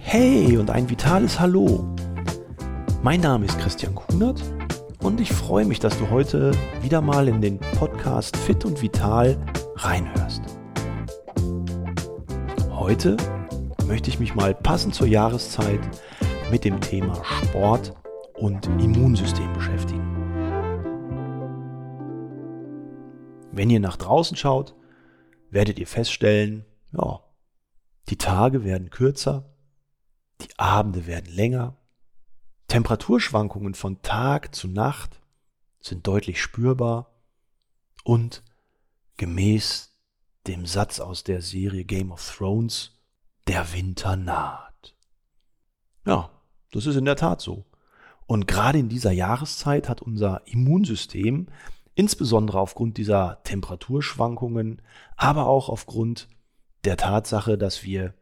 Hey und ein vitales Hallo. Mein Name ist Christian Kunert und ich freue mich, dass du heute wieder mal in den Podcast Fit und Vital reinhörst. Heute möchte ich mich mal passend zur Jahreszeit mit dem Thema Sport und Immunsystem beschäftigen. Wenn ihr nach draußen schaut, werdet ihr feststellen, ja, die Tage werden kürzer, die Abende werden länger. Temperaturschwankungen von Tag zu Nacht sind deutlich spürbar und gemäß dem Satz aus der Serie Game of Thrones, der Winter naht. Ja, das ist in der Tat so. Und gerade in dieser Jahreszeit hat unser Immunsystem, insbesondere aufgrund dieser Temperaturschwankungen, aber auch aufgrund der Tatsache, dass wir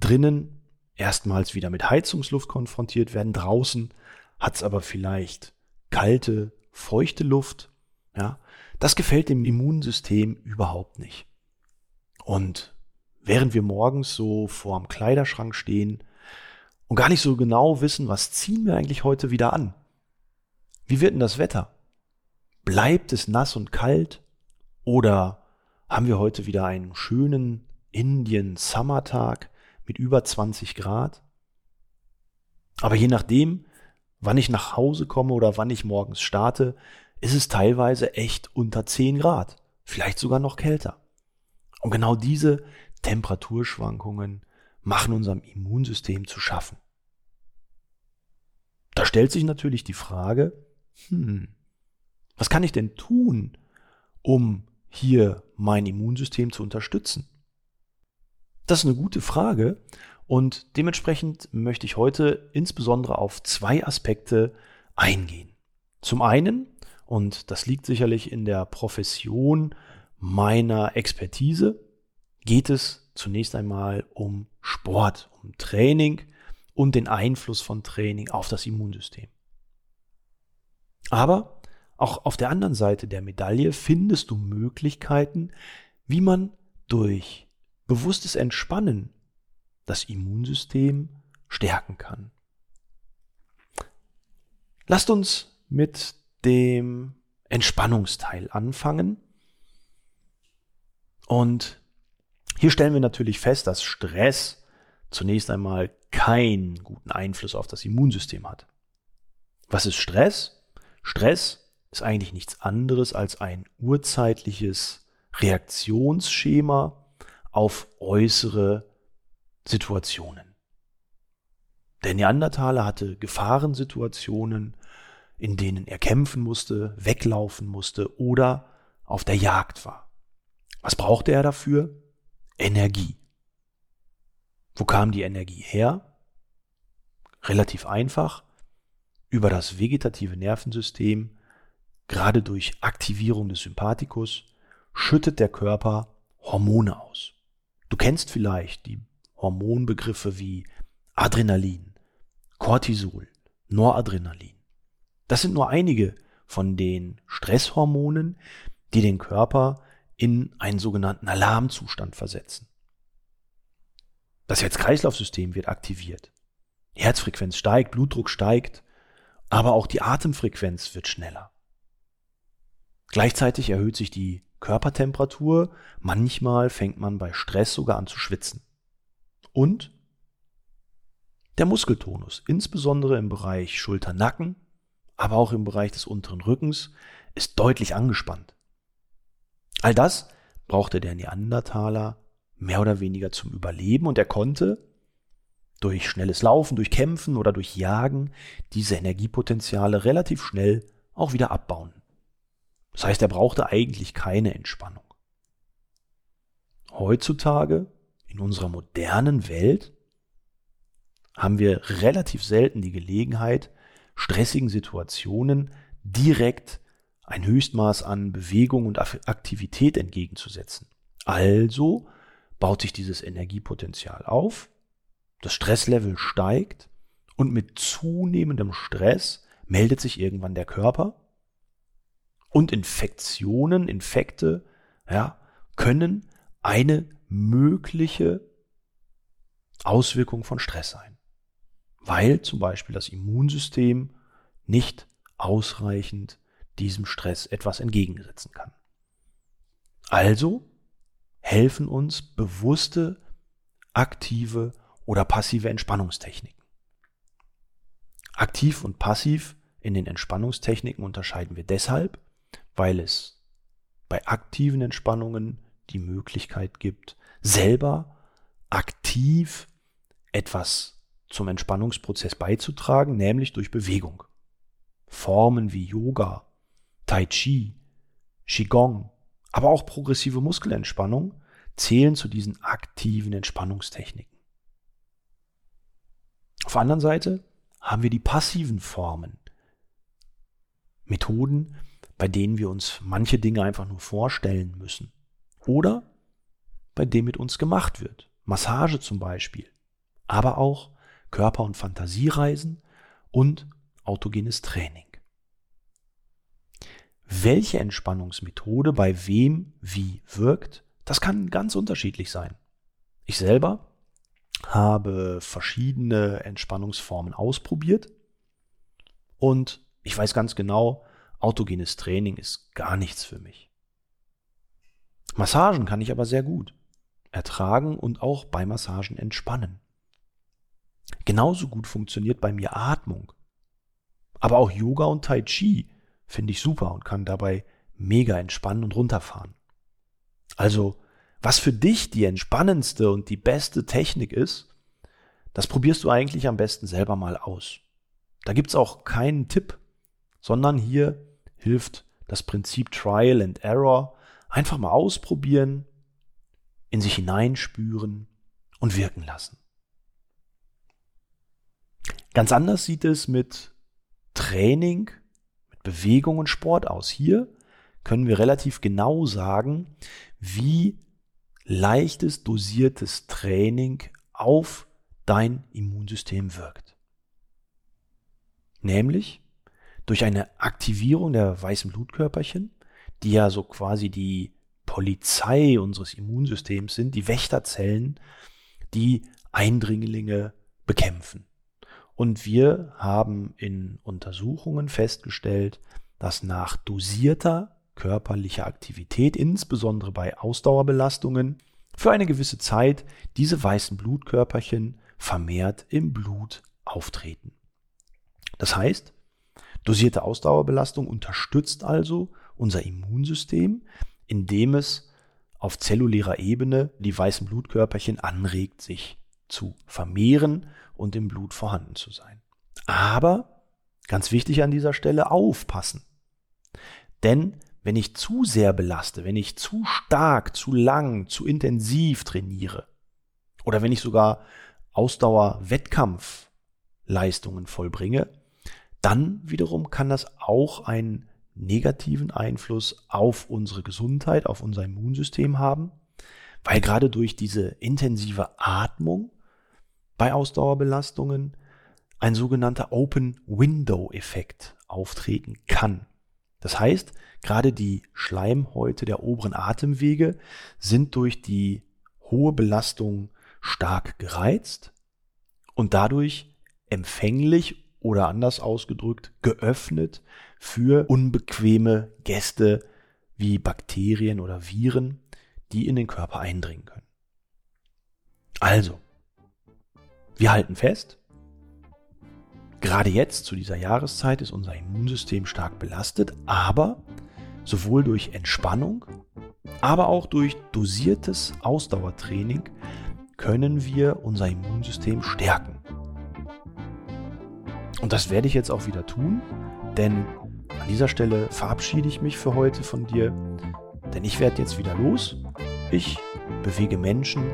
drinnen erstmals wieder mit Heizungsluft konfrontiert werden. Draußen hat es aber vielleicht kalte, feuchte Luft. Ja, das gefällt dem Immunsystem überhaupt nicht. Und während wir morgens so vorm Kleiderschrank stehen und gar nicht so genau wissen, was ziehen wir eigentlich heute wieder an? Wie wird denn das Wetter? Bleibt es nass und kalt? Oder haben wir heute wieder einen schönen Indian Summertag mit über 20 Grad. Aber je nachdem, wann ich nach Hause komme oder wann ich morgens starte, ist es teilweise echt unter 10 Grad, vielleicht sogar noch kälter. Und genau diese Temperaturschwankungen machen unserem Immunsystem zu schaffen. Da stellt sich natürlich die Frage, hm, was kann ich denn tun, um hier mein Immunsystem zu unterstützen? Das ist eine gute Frage und dementsprechend möchte ich heute insbesondere auf zwei Aspekte eingehen. Zum einen, und das liegt sicherlich in der Profession meiner Expertise, geht es zunächst einmal um Sport, um Training und den Einfluss von Training auf das Immunsystem. Aber auch auf der anderen Seite der Medaille findest du Möglichkeiten, wie man durch bewusstes Entspannen das Immunsystem stärken kann. Lasst uns mit dem Entspannungsteil anfangen. Und hier stellen wir natürlich fest, dass Stress zunächst einmal keinen guten Einfluss auf das Immunsystem hat. Was ist Stress? Stress ist eigentlich nichts anderes als ein urzeitliches Reaktionsschema auf äußere Situationen. Der Neandertaler hatte Gefahrensituationen, in denen er kämpfen musste, weglaufen musste oder auf der Jagd war. Was brauchte er dafür? Energie. Wo kam die Energie her? Relativ einfach. Über das vegetative Nervensystem, gerade durch Aktivierung des Sympathikus, schüttet der Körper Hormone aus. Du kennst vielleicht die Hormonbegriffe wie Adrenalin, Cortisol, Noradrenalin. Das sind nur einige von den Stresshormonen, die den Körper in einen sogenannten Alarmzustand versetzen. Das Herz-Kreislauf-System wird aktiviert. Die Herzfrequenz steigt, Blutdruck steigt, aber auch die Atemfrequenz wird schneller. Gleichzeitig erhöht sich die Körpertemperatur. Manchmal fängt man bei Stress sogar an zu schwitzen. Und der Muskeltonus, insbesondere im Bereich Schulter-Nacken, aber auch im Bereich des unteren Rückens, ist deutlich angespannt. All das brauchte der Neandertaler mehr oder weniger zum Überleben und er konnte durch schnelles Laufen, durch Kämpfen oder durch Jagen diese Energiepotenziale relativ schnell auch wieder abbauen. Das heißt, er brauchte eigentlich keine Entspannung. Heutzutage, in unserer modernen Welt, haben wir relativ selten die Gelegenheit, stressigen Situationen direkt ein Höchstmaß an Bewegung und Aktivität entgegenzusetzen. Also baut sich dieses Energiepotenzial auf, das Stresslevel steigt und mit zunehmendem Stress meldet sich irgendwann der Körper und Infektionen, Infekte, ja, können eine mögliche Auswirkung von Stress sein. Weil zum Beispiel das Immunsystem nicht ausreichend diesem Stress etwas entgegensetzen kann. Also helfen uns bewusste, aktive oder passive Entspannungstechniken. Aktiv und passiv in den Entspannungstechniken unterscheiden wir deshalb, weil es bei aktiven Entspannungen die Möglichkeit gibt, selber aktiv etwas zum Entspannungsprozess beizutragen, nämlich durch Bewegung. Formen wie Yoga, Tai Chi, Qigong, aber auch progressive Muskelentspannung zählen zu diesen aktiven Entspannungstechniken. Auf der anderen Seite haben wir die passiven Formen, Methoden, bei denen wir uns manche Dinge einfach nur vorstellen müssen. Oder bei dem mit uns gemacht wird. Massage zum Beispiel. Aber auch Körper- und Fantasiereisen und autogenes Training. Welche Entspannungsmethode bei wem wie wirkt, das kann ganz unterschiedlich sein. Ich selber habe verschiedene Entspannungsformen ausprobiert und ich weiß ganz genau, autogenes Training ist gar nichts für mich. Massagen kann ich aber sehr gut ertragen und auch bei Massagen entspannen. Genauso gut funktioniert bei mir Atmung. Aber auch Yoga und Tai Chi finde ich super und kann dabei mega entspannen und runterfahren. Also, was für dich die entspannendste und die beste Technik ist, das probierst du eigentlich am besten selber mal aus. Da gibt's auch keinen Tipp, sondern hier hilft das Prinzip Trial and Error. Einfach mal ausprobieren, in sich hineinspüren und wirken lassen. Ganz anders sieht es mit Training, mit Bewegung und Sport aus. Hier können wir relativ genau sagen, wie leichtes, dosiertes Training auf dein Immunsystem wirkt. Nämlich durch eine Aktivierung der weißen Blutkörperchen, die ja so quasi die Polizei unseres Immunsystems sind, die Wächterzellen, die Eindringlinge bekämpfen. Und wir haben in Untersuchungen festgestellt, dass nach dosierter körperlicher Aktivität, insbesondere bei Ausdauerbelastungen, für eine gewisse Zeit diese weißen Blutkörperchen vermehrt im Blut auftreten. Das heißt, dosierte Ausdauerbelastung unterstützt also unser Immunsystem, indem es auf zellulärer Ebene die weißen Blutkörperchen anregt, sich zu vermehren und im Blut vorhanden zu sein. Aber, ganz wichtig an dieser Stelle, aufpassen. Denn wenn ich zu sehr belaste, wenn ich zu stark, zu lang, zu intensiv trainiere, oder wenn ich sogar Ausdauer-Wettkampfleistungen vollbringe, dann wiederum kann das auch einen negativen Einfluss auf unsere Gesundheit, auf unser Immunsystem haben, weil gerade durch diese intensive Atmung bei Ausdauerbelastungen ein sogenannter Open Window Effekt auftreten kann. Das heißt, gerade die Schleimhäute der oberen Atemwege sind durch die hohe Belastung stark gereizt und dadurch empfänglich oder anders ausgedrückt geöffnet für unbequeme Gäste wie Bakterien oder Viren, die in den Körper eindringen können. Also, wir halten fest, gerade jetzt zu dieser Jahreszeit ist unser Immunsystem stark belastet, aber sowohl durch Entspannung, aber auch durch dosiertes Ausdauertraining können wir unser Immunsystem stärken. Und das werde ich jetzt auch wieder tun, denn an dieser Stelle verabschiede ich mich für heute von dir, denn ich werde jetzt wieder los. Ich bewege Menschen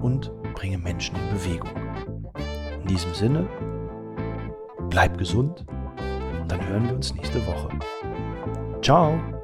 und bringe Menschen in Bewegung. In diesem Sinne, bleib gesund und dann hören wir uns nächste Woche. Ciao!